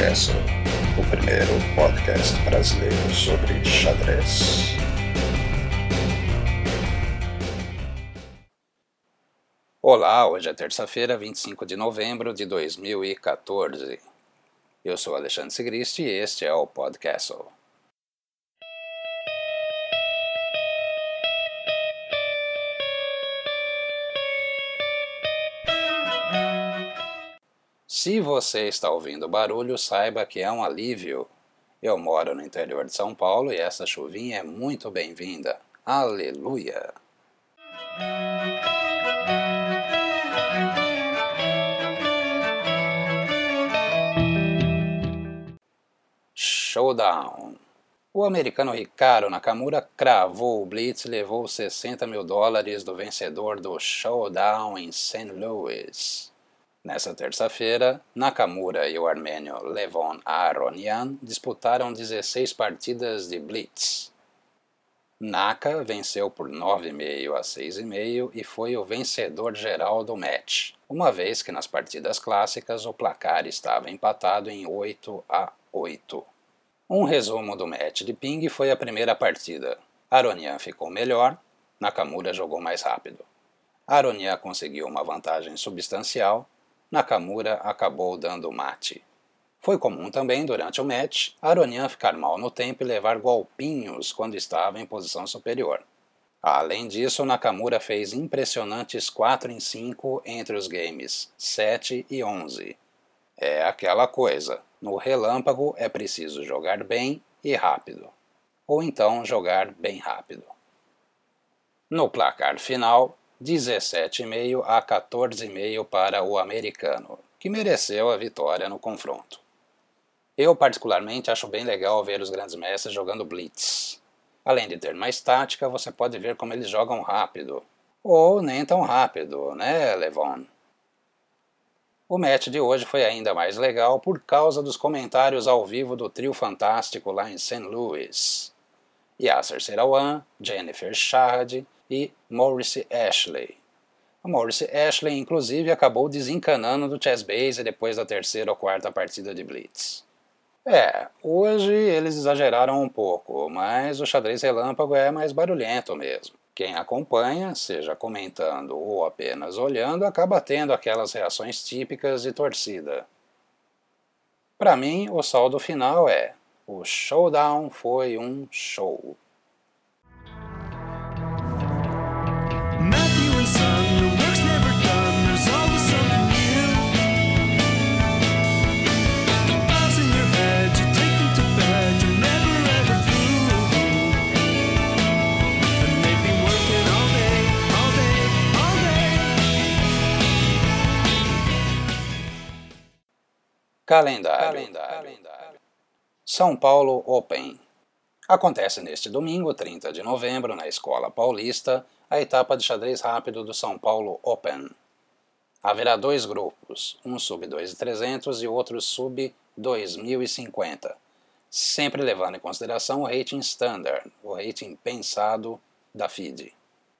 Castle, o primeiro podcast brasileiro sobre xadrez. Olá, hoje é terça-feira, 25 de novembro de 2014. Eu sou Alexandre Sigrist e este é o Podcast. Se você está ouvindo barulho, saiba que é um alívio. Eu moro no interior de São Paulo e essa chuvinha é muito bem-vinda. Aleluia! Showdown. O americano Ricardo Nakamura cravou o blitz e levou 60 mil dólares do vencedor do Showdown em St. Louis. Nessa terça-feira, Nakamura e o armênio Levon Aronian disputaram 16 partidas de Blitz. Naka venceu por 9,5 a 6,5 e foi o vencedor geral do match, uma vez que nas partidas clássicas o placar estava empatado em 8 a 8. Um resumo do match de ping foi a primeira partida. Aronian ficou melhor, Nakamura jogou mais rápido. Aronian conseguiu uma vantagem substancial Nakamura acabou dando mate. Foi comum também, durante o match, Aronian ficar mal no tempo e levar golpinhos quando estava em posição superior. Além disso, Nakamura fez impressionantes 4 em 5 entre os games 7 e 11. É aquela coisa, no relâmpago é preciso jogar bem e rápido. Ou então jogar bem rápido. No placar final, 17,5 a 14,5 para o americano, que mereceu a vitória no confronto. Eu, particularmente, acho bem legal ver os grandes mestres jogando blitz. Além de ter mais tática, você pode ver como eles jogam rápido. Ou nem tão rápido, né, Levon? O match de hoje foi ainda mais legal por causa dos comentários ao vivo do trio fantástico lá em St. Louis. Yasser Serawan, Jennifer Shahad e Maurice Ashley. O Maurice Ashley, inclusive, acabou desencanando do chess base depois da terceira ou quarta partida de Blitz. É, hoje eles exageraram um pouco, mas o xadrez relâmpago é mais barulhento mesmo. Quem acompanha, seja comentando ou apenas olhando, acaba tendo aquelas reações típicas de torcida. Para mim, o saldo final é: o showdown foi um show. Calendário. Calendário. São Paulo Open. Acontece neste domingo, 30 de novembro, na Escola Paulista, a etapa de xadrez rápido do São Paulo Open. Haverá dois grupos, um sub 2.300 e outro sub 2.050, sempre levando em consideração o rating standard, o rating pensado da FIDE.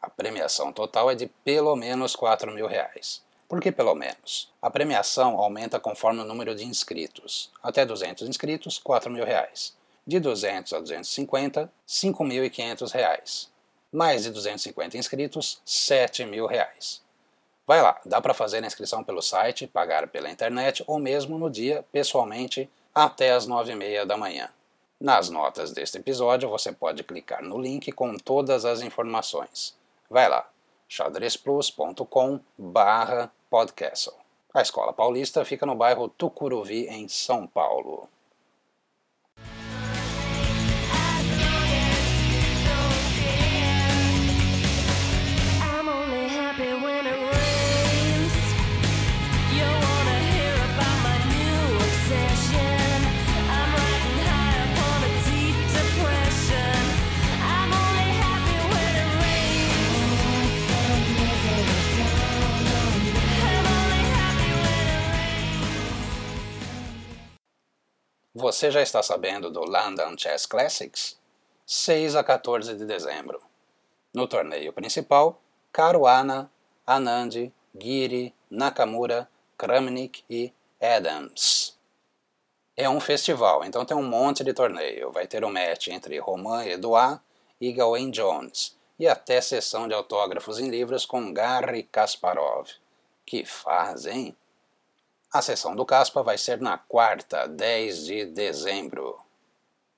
A premiação total é de pelo menos 4 mil reais. Por que pelo menos? A premiação aumenta conforme o número de inscritos. Até 200 inscritos, 4 mil reais. De 200 a 250, 5.500 reais. Mais de 250 inscritos, 7 mil reais. Vai lá, dá para fazer a inscrição pelo site, pagar pela internet ou mesmo no dia, pessoalmente, até as 9h30 da manhã. Nas notas deste episódio você pode clicar no link com todas as informações. Vai lá, xadrezplus.com barra podcast. A Escola Paulista fica no bairro Tucuruvi, em São Paulo. Você já está sabendo do London Chess Classics? 6 a 14 de dezembro. No torneio principal, Caruana, Anand, Giri, Nakamura, Kramnik e Adams. É um festival, então tem um monte de torneio. Vai ter um match entre Romain Edouard e Gawain Jones, e até sessão de autógrafos em livros com Garry Kasparov. Que faz, hein? A sessão do Caspa vai ser na quarta, 10 de dezembro.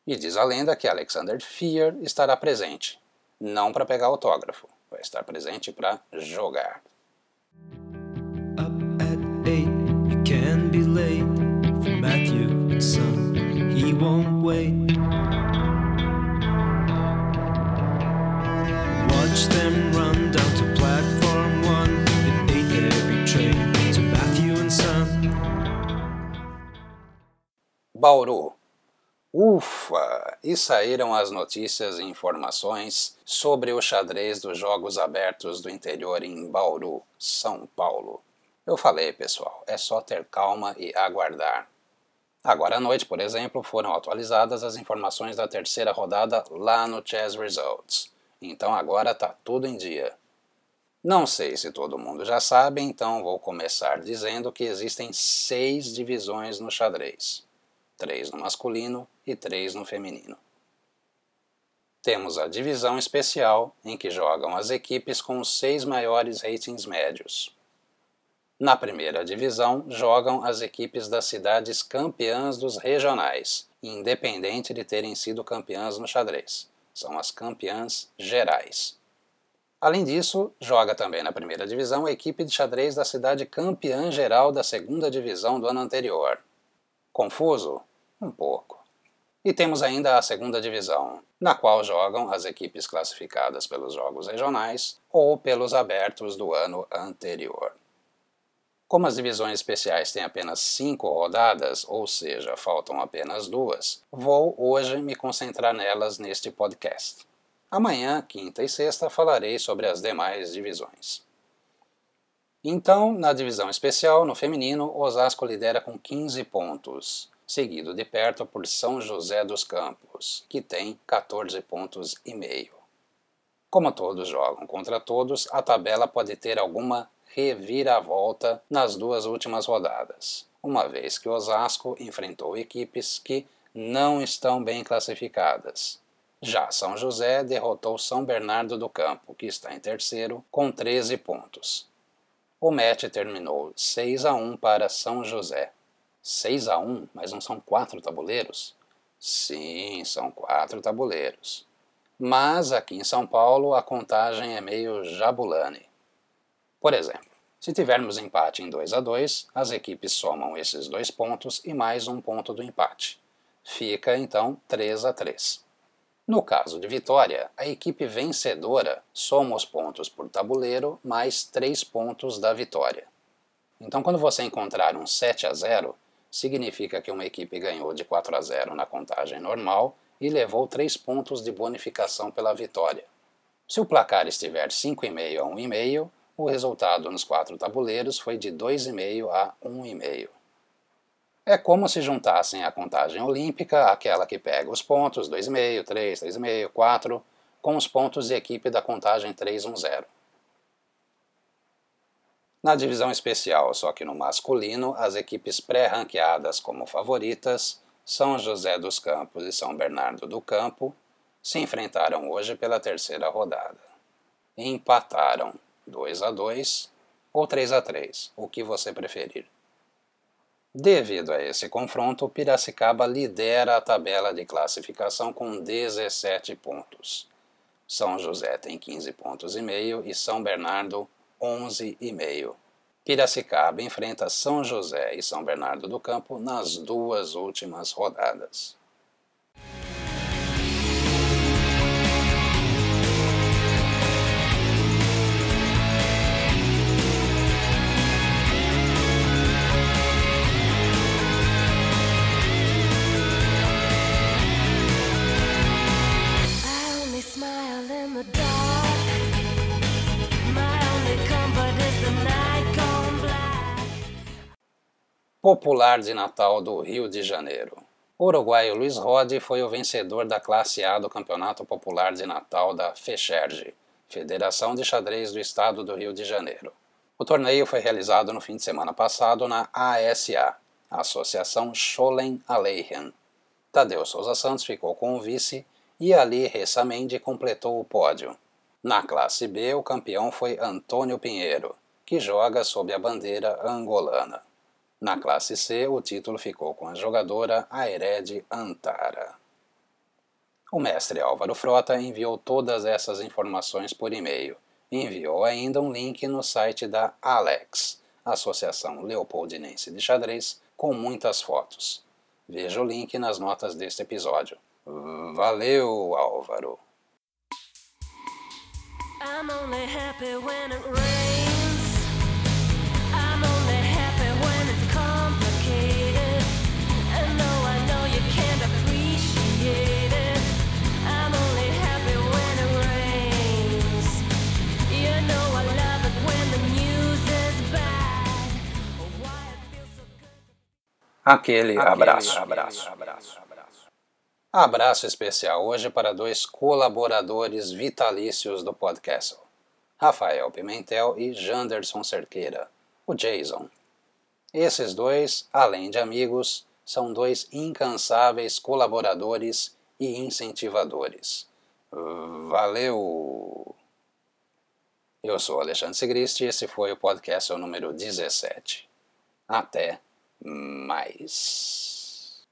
E diz a lenda que Alexander Fear estará presente, não para pegar autógrafo, vai estar presente para jogar. Up at eight, Bauru Ufa! E saíram as notícias e informações sobre o xadrez dos Jogos Abertos do Interior em Bauru, São Paulo. Eu falei, pessoal, é só ter calma e aguardar. Agora à noite, por exemplo, foram atualizadas as informações da terceira rodada lá no Chess Results. Então agora tá tudo em dia. Não sei se todo mundo já sabe, então vou começar dizendo que existem seis divisões no xadrez três no masculino e três no feminino. Temos a divisão especial, em que jogam as equipes com os seis maiores ratings médios. Na primeira divisão, jogam as equipes das cidades campeãs dos regionais, independente de terem sido campeãs no xadrez. São as campeãs gerais. Além disso, joga também na primeira divisão a equipe de xadrez da cidade campeã geral da segunda divisão do ano anterior. Confuso? Um pouco. E temos ainda a segunda divisão, na qual jogam as equipes classificadas pelos jogos regionais ou pelos abertos do ano anterior. Como as divisões especiais têm apenas cinco rodadas, ou seja, faltam apenas duas, vou hoje me concentrar nelas neste podcast. Amanhã, quinta e sexta, falarei sobre as demais divisões. Então, na divisão especial, no feminino, Osasco lidera com 15 pontos seguido de perto por São José dos Campos, que tem 14 pontos e meio. Como todos jogam contra todos, a tabela pode ter alguma reviravolta nas duas últimas rodadas, uma vez que Osasco enfrentou equipes que não estão bem classificadas. Já São José derrotou São Bernardo do Campo, que está em terceiro, com 13 pontos. O match terminou 6 a 1 para São José. 6 a 1, mas não são quatro tabuleiros? Sim, são quatro tabuleiros. Mas aqui em São Paulo a contagem é meio jabulane. Por exemplo, se tivermos empate em 2 a 2, as equipes somam esses dois pontos e mais um ponto do empate. Fica então 3 a 3. No caso de vitória, a equipe vencedora soma os pontos por tabuleiro mais 3 pontos da vitória. Então, quando você encontrar um 7 a 0, significa que uma equipe ganhou de 4 a 0 na contagem normal e levou 3 pontos de bonificação pela vitória. Se o placar estiver 5,5 a 1,5, o resultado nos quatro tabuleiros foi de 2,5 a 1,5. É como se juntassem a contagem olímpica, aquela que pega os pontos 2,5, 3, 3,5, 4, com os pontos de equipe da contagem 3-1-0. Na divisão especial, só que no masculino, as equipes pré-ranqueadas como favoritas, São José dos Campos e São Bernardo do Campo, se enfrentaram hoje pela terceira rodada. E empataram 2 a 2 ou 3 a 3, o que você preferir. Devido a esse confronto, Piracicaba lidera a tabela de classificação com 17 pontos. São José tem 15 pontos e meio e São Bernardo 11,5. Piracicaba enfrenta São José e São Bernardo do Campo nas duas últimas rodadas. Popular de Natal do Rio de Janeiro. O uruguaio Luiz Rodi foi o vencedor da classe A do Campeonato Popular de Natal da FECHERG, Federação de Xadrez do Estado do Rio de Janeiro. O torneio foi realizado no fim de semana passado na ASA, Associação Scholem Aleichem. Tadeu Souza Santos ficou com o vice e Ali Ressamendi completou o pódio. Na classe B, o campeão foi Antônio Pinheiro, que joga sob a bandeira angolana. Na classe C, o título ficou com a jogadora Aered Antara. O mestre Álvaro Frota enviou todas essas informações por e-mail. Enviou ainda um link no site da Alex, Associação Leopoldinense de Xadrez, com muitas fotos. Veja o link nas notas deste episódio. Valeu, Álvaro! Aquele, Aquele abraço, abraço, abraço, abraço. Abraço especial hoje para dois colaboradores vitalícios do podcast, Rafael Pimentel e Janderson Cerqueira, o Jason. Esses dois, além de amigos, são dois incansáveis colaboradores e incentivadores. Valeu! Eu sou Alexandre Sigrist e esse foi o podcast número 17. Até mais.